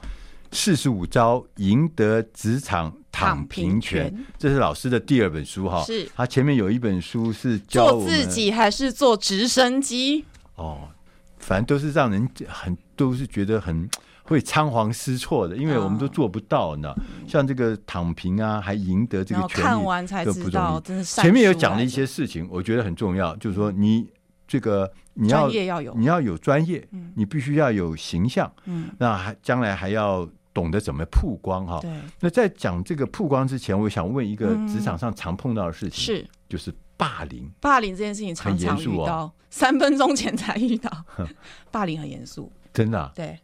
四十五招赢得职场躺平权》，这是老师的第二本书哈。是，他前面有一本书是教做自己还是做直升机？哦，反正都是让人很都是觉得很。会仓皇失措的，因为我们都做不到呢。像这个躺平啊，还赢得这个权利，看完才知道，真是前面有讲了一些事情，我觉得很重要，就是说你这个你要你要有专业，你必须要有形象，嗯，那还将来还要懂得怎么曝光哈。对。那在讲这个曝光之前，我想问一个职场上常碰到的事情，是就是霸凌。霸凌这件事情常常遇到，三分钟前才遇到，(laughs) 霸凌很严肃，(laughs) 真的。对。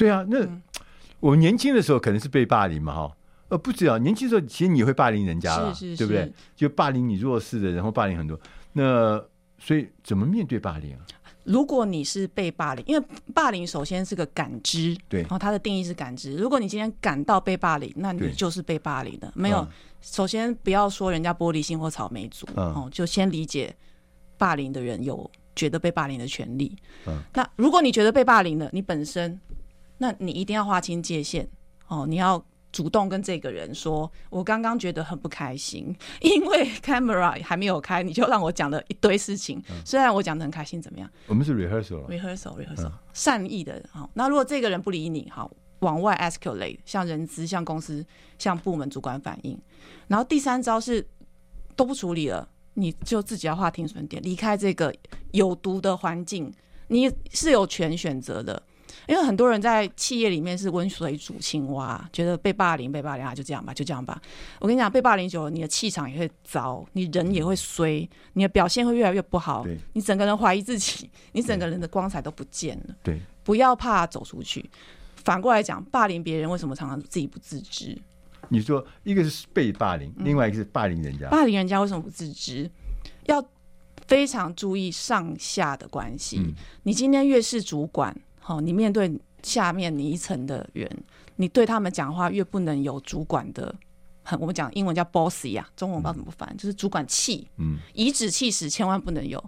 对啊，那我年轻的时候可能是被霸凌嘛哈，呃，不止啊年轻时候，其实你会霸凌人家了，是是是对不对？就霸凌你弱势的然后霸凌很多。那所以怎么面对霸凌啊？如果你是被霸凌，因为霸凌首先是个感知，对，然后它的定义是感知。如果你今天感到被霸凌，那你就是被霸凌的。没有，嗯、首先不要说人家玻璃心或草莓族，嗯、哦，就先理解霸凌的人有觉得被霸凌的权利。嗯，那如果你觉得被霸凌了，你本身，那你一定要划清界限哦，你要。主动跟这个人说，我刚刚觉得很不开心，因为 (laughs) camera 还没有开，你就让我讲了一堆事情。嗯、虽然我讲的很开心，怎么样？我们是 rehearsal, rehearsal、嗯、善意的。好，那如果这个人不理你，好，往外 escalate，向人资、向公司、向部门主管反映。然后第三招是都不处理了，你就自己要划停损点，离开这个有毒的环境。你是有权选择的。因为很多人在企业里面是温水煮青蛙，觉得被霸凌，被霸凌啊，就这样吧，就这样吧。我跟你讲，被霸凌久了，你的气场也会糟，你人也会衰，你的表现会越来越不好。你整个人怀疑自己，你整个人的光彩都不见了。对，不要怕走出去。反过来讲，霸凌别人为什么常常自己不自知？你说一个是被霸凌，另外一个是霸凌人家。嗯，霸凌人家为什么不自知？要非常注意上下的关系。嗯，你今天越是主管。好，你面对下面你一层的人，你对他们讲话越不能有主管的，很我们讲英文叫 bossy 啊，中文不知道怎么翻，嗯、就是主管气，嗯，颐指气使千万不能有。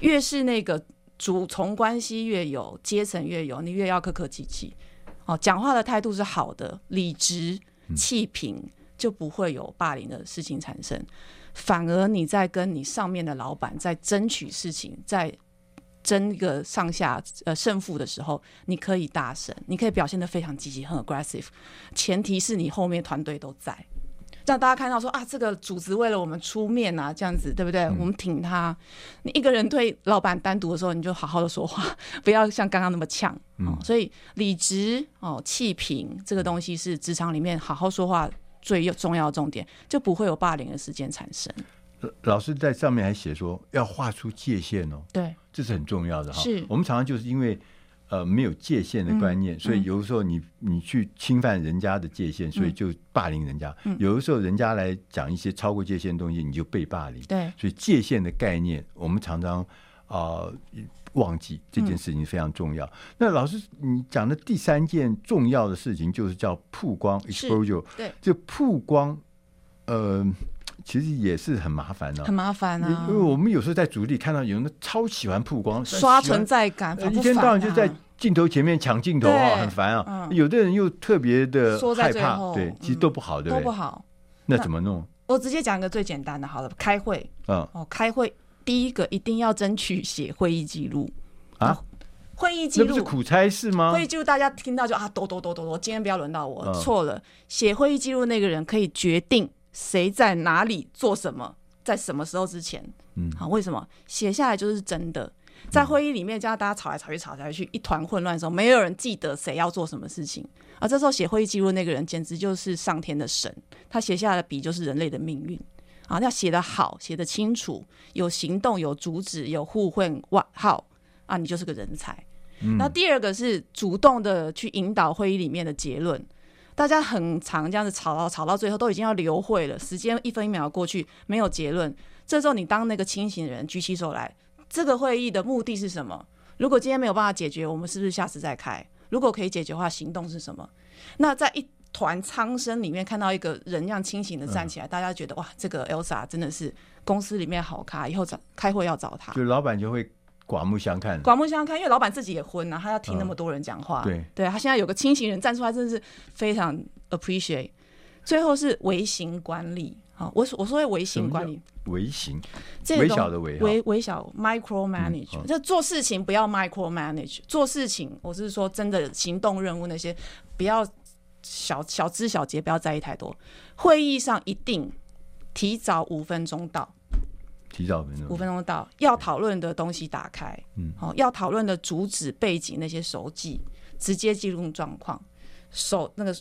越是那个主从关系越有，阶层越有，你越要客客气气。哦，讲话的态度是好的，理直气平，就不会有霸凌的事情产生。反而你在跟你上面的老板在争取事情，在。争一个上下呃胜负的时候，你可以大声，你可以表现的非常积极，很 aggressive。前提是你后面团队都在，让大家看到说啊，这个组织为了我们出面啊，这样子对不对？嗯、我们挺他。你一个人对老板单独的时候，你就好好的说话，(laughs) 不要像刚刚那么呛。嗯、哦，所以理直哦气平这个东西是职场里面好好说话最重要的重点，就不会有霸凌的事件产生。老师在上面还写说要画出界限哦，对，这是很重要的哈。是，我们常常就是因为呃没有界限的观念，嗯、所以有的时候你你去侵犯人家的界限，所以就霸凌人家。嗯、有的时候人家来讲一些超过界限的东西，你就被霸凌。对，所以界限的概念，我们常常啊、呃、忘记这件事情非常重要。嗯、那老师你讲的第三件重要的事情就是叫曝光 （exposure）。对，这曝光，呃。其实也是很麻烦的，很麻烦啊！因为我们有时候在组里看到有人超喜欢曝光，刷存在感，一天到晚就在镜头前面抢镜头啊，很烦啊！有的人又特别的害怕，对，其实都不好，对不对？都不好。那怎么弄？我直接讲一个最简单的，好了，开会，嗯，哦，开会第一个一定要争取写会议记录啊，会议记录是苦差事吗？会议记录大家听到就啊，抖抖抖抖抖，今天不要轮到我，错了，写会议记录那个人可以决定。谁在哪里做什么，在什么时候之前？嗯，好，为什么写下来就是真的？在会议里面，叫大家吵来吵去，吵来吵去，一团混乱的时候，没有人记得谁要做什么事情。而这时候写会议记录那个人，简直就是上天的神。他写下来的笔就是人类的命运。啊，要写得好，写得清楚，有行动，有主旨，有互换外号啊，你就是个人才。嗯，那第二个是主动的去引导会议里面的结论。大家很长这样子吵到吵到最后，都已经要流会了，时间一分一秒过去，没有结论。这时候你当那个清醒的人举起手来，这个会议的目的是什么？如果今天没有办法解决，我们是不是下次再开？如果可以解决的话，行动是什么？那在一团苍生里面看到一个人这样清醒的站起来，嗯、大家觉得哇，这个 Elsa 真的是公司里面好咖，以后找开会要找他。就老板就会。刮目相看，刮目相看，因为老板自己也昏啊，他要听那么多人讲话。嗯、对，对他现在有个清醒人站出来，真的是非常 appreciate。最后是微型管理，好，我我说微型管理，微型，这微小的微，微微小 micro manage，、嗯、就做事情不要 micro manage，做事情我是说真的行动任务那些不要小小枝小节，不要在意太多。会议上一定提早五分钟到。提早五分钟到，要讨论的东西打开，嗯，好，要讨论的主旨背景那些手记，直接记录状况，手那个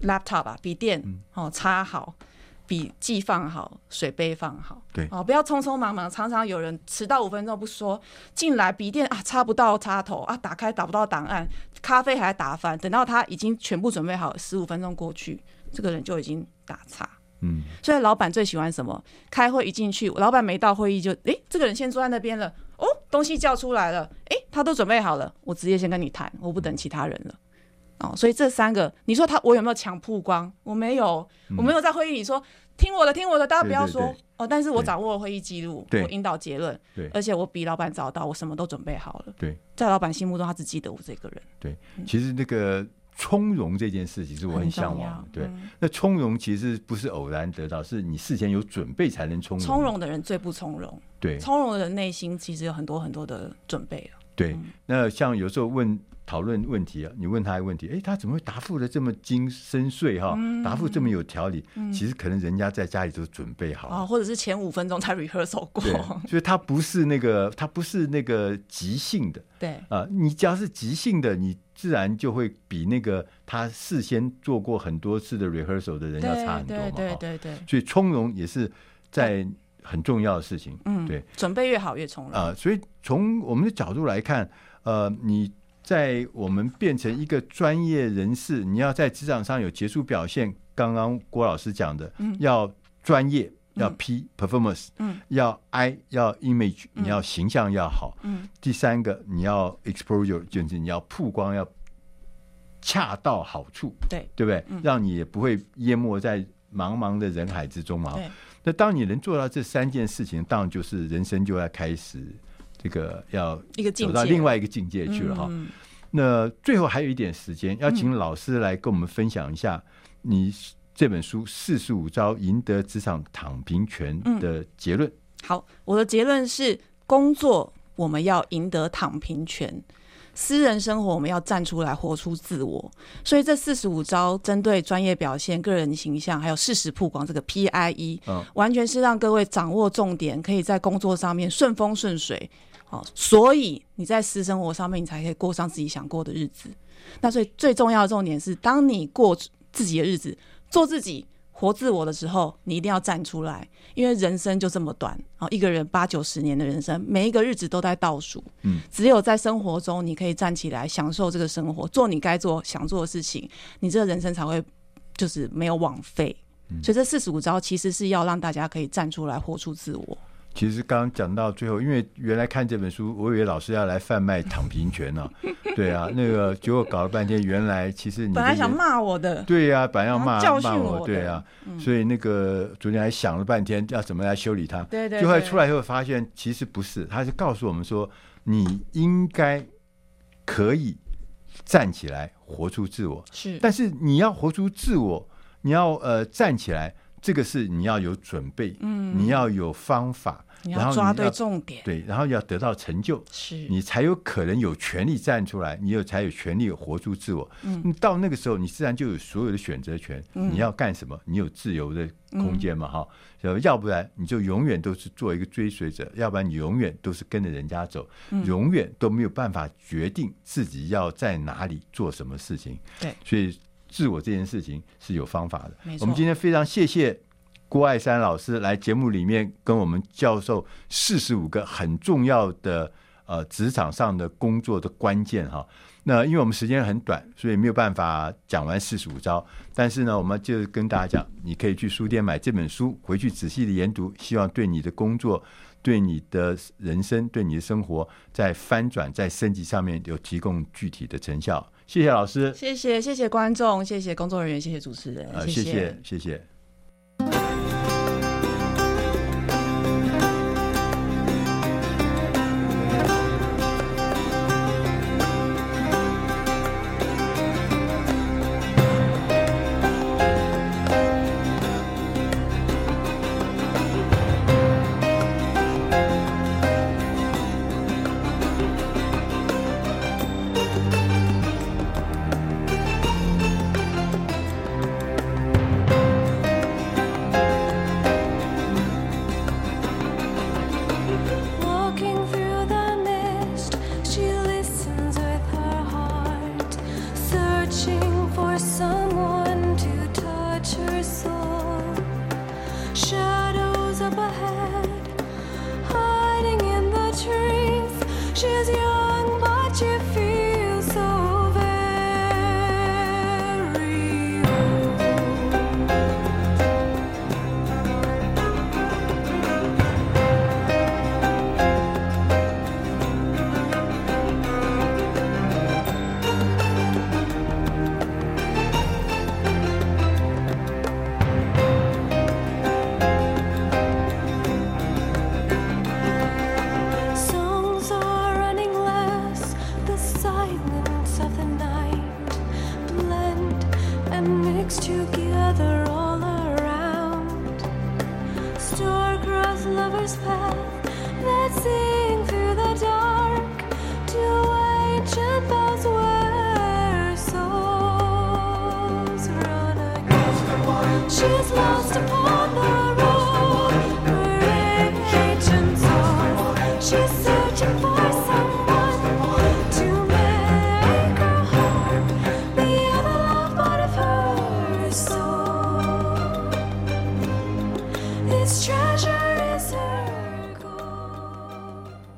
laptop 啊，笔电，哦，插好，笔记放好，水杯放好，对，哦，不要匆匆忙忙，常常有人迟到五分钟不说，进来笔电啊插不到插头啊，打开打不到档案，咖啡还打翻，等到他已经全部准备好，十五分钟过去，这个人就已经打岔。嗯，所以老板最喜欢什么？开会一进去，老板没到会议就，诶，这个人先坐在那边了。哦，东西叫出来了，诶，他都准备好了，我直接先跟你谈，我不等其他人了。哦，所以这三个，你说他我有没有强曝光？我没有，嗯、我没有在会议里说听我的，听我的，大家不要说哦。但是我掌握了会议记录，我引导结论，对，而且我比老板早到，我什么都准备好了。对，在老板心目中，他只记得我这个人。对，其实那个。从容这件事情是我很向往的，对。嗯、那从容其实不是偶然得到，是你事前有准备才能从容。从容的人最不从容，对。从容的人内心其实有很多很多的准备。对，那像有时候问讨论问题啊，你问他一个问题，哎，他怎么会答复的这么精深邃哈？答复这么有条理，嗯、其实可能人家在家里都准备好啊、哦，或者是前五分钟才 (laughs) rehearsal 过，所以他不是那个，他不是那个即兴的，对。啊、呃，你只要是即兴的，你自然就会比那个他事先做过很多次的 rehearsal 的人要差很多嘛，对对对对，所以从容也是在很重要的事情，嗯，对，准备越好越从容。啊、呃，所以从我们的角度来看，呃，你。在我们变成一个专业人士，你要在职场上有杰出表现。刚刚郭老师讲的，嗯、要专业，要 P、嗯、performance，嗯，要 I 要 image，、嗯、你要形象要好，嗯，第三个你要 exposure，就是你要曝光要恰到好处，对，对不对？嗯、让你也不会淹没在茫茫的人海之中嘛。那当你能做到这三件事情，当然就是人生就要开始。这个要走到另外一个境界去了哈。嗯、那最后还有一点时间，要请老师来跟我们分享一下你这本书《四十五招赢得职场躺平权》的结论。嗯、好，我的结论是：工作我们要赢得躺平权，私人生活我们要站出来活出自我。所以这四十五招针对专业表现、个人形象还有事实曝光这个 PIE，嗯，完全是让各位掌握重点，可以在工作上面顺风顺水。哦，所以你在私生活上面，你才可以过上自己想过的日子。那所以最重要的重点是，当你过自己的日子，做自己、活自我的时候，你一定要站出来，因为人生就这么短。啊，一个人八九十年的人生，每一个日子都在倒数。嗯，只有在生活中，你可以站起来，享受这个生活，做你该做、想做的事情，你这个人生才会就是没有枉费。嗯，所以这四十五招其实是要让大家可以站出来，活出自我。其实刚刚讲到最后，因为原来看这本书，我以为老师要来贩卖躺平权呢、啊。(laughs) 对啊，那个结果搞了半天，原来其实你本来想骂我的，对呀、啊，本来要骂教训我，对啊，嗯、所以那个昨天还想了半天要怎么来修理他。对对，对，就后来出来以后发现其实不是，他是告诉我们说，你应该可以站起来活出自我，是，但是你要活出自我，你要呃站起来。这个是你要有准备，嗯，你要有方法，你要抓对重点，对，然后要得到成就，是。你才有可能有权利站出来，你有才有权利活出自我。嗯，到那个时候，你自然就有所有的选择权，嗯，你要干什么，你有自由的空间嘛，哈，嗯，要不然你就永远都是做一个追随者，要不然你永远都是跟着人家走，嗯，永远都没有办法决定自己要在哪里做什么事情。对，所以。自我这件事情是有方法的。我们今天非常谢谢郭爱山老师来节目里面跟我们教授四十五个很重要的呃职场上的工作的关键哈。那因为我们时间很短，所以没有办法讲完四十五招。但是呢，我们就跟大家讲，你可以去书店买这本书，回去仔细的研读，希望对你的工作、对你的人生、对你的生活，在翻转、在升级上面有提供具体的成效。谢谢老师，谢谢谢谢观众，谢谢工作人员，谢谢主持人，呃、谢谢谢谢。谢谢。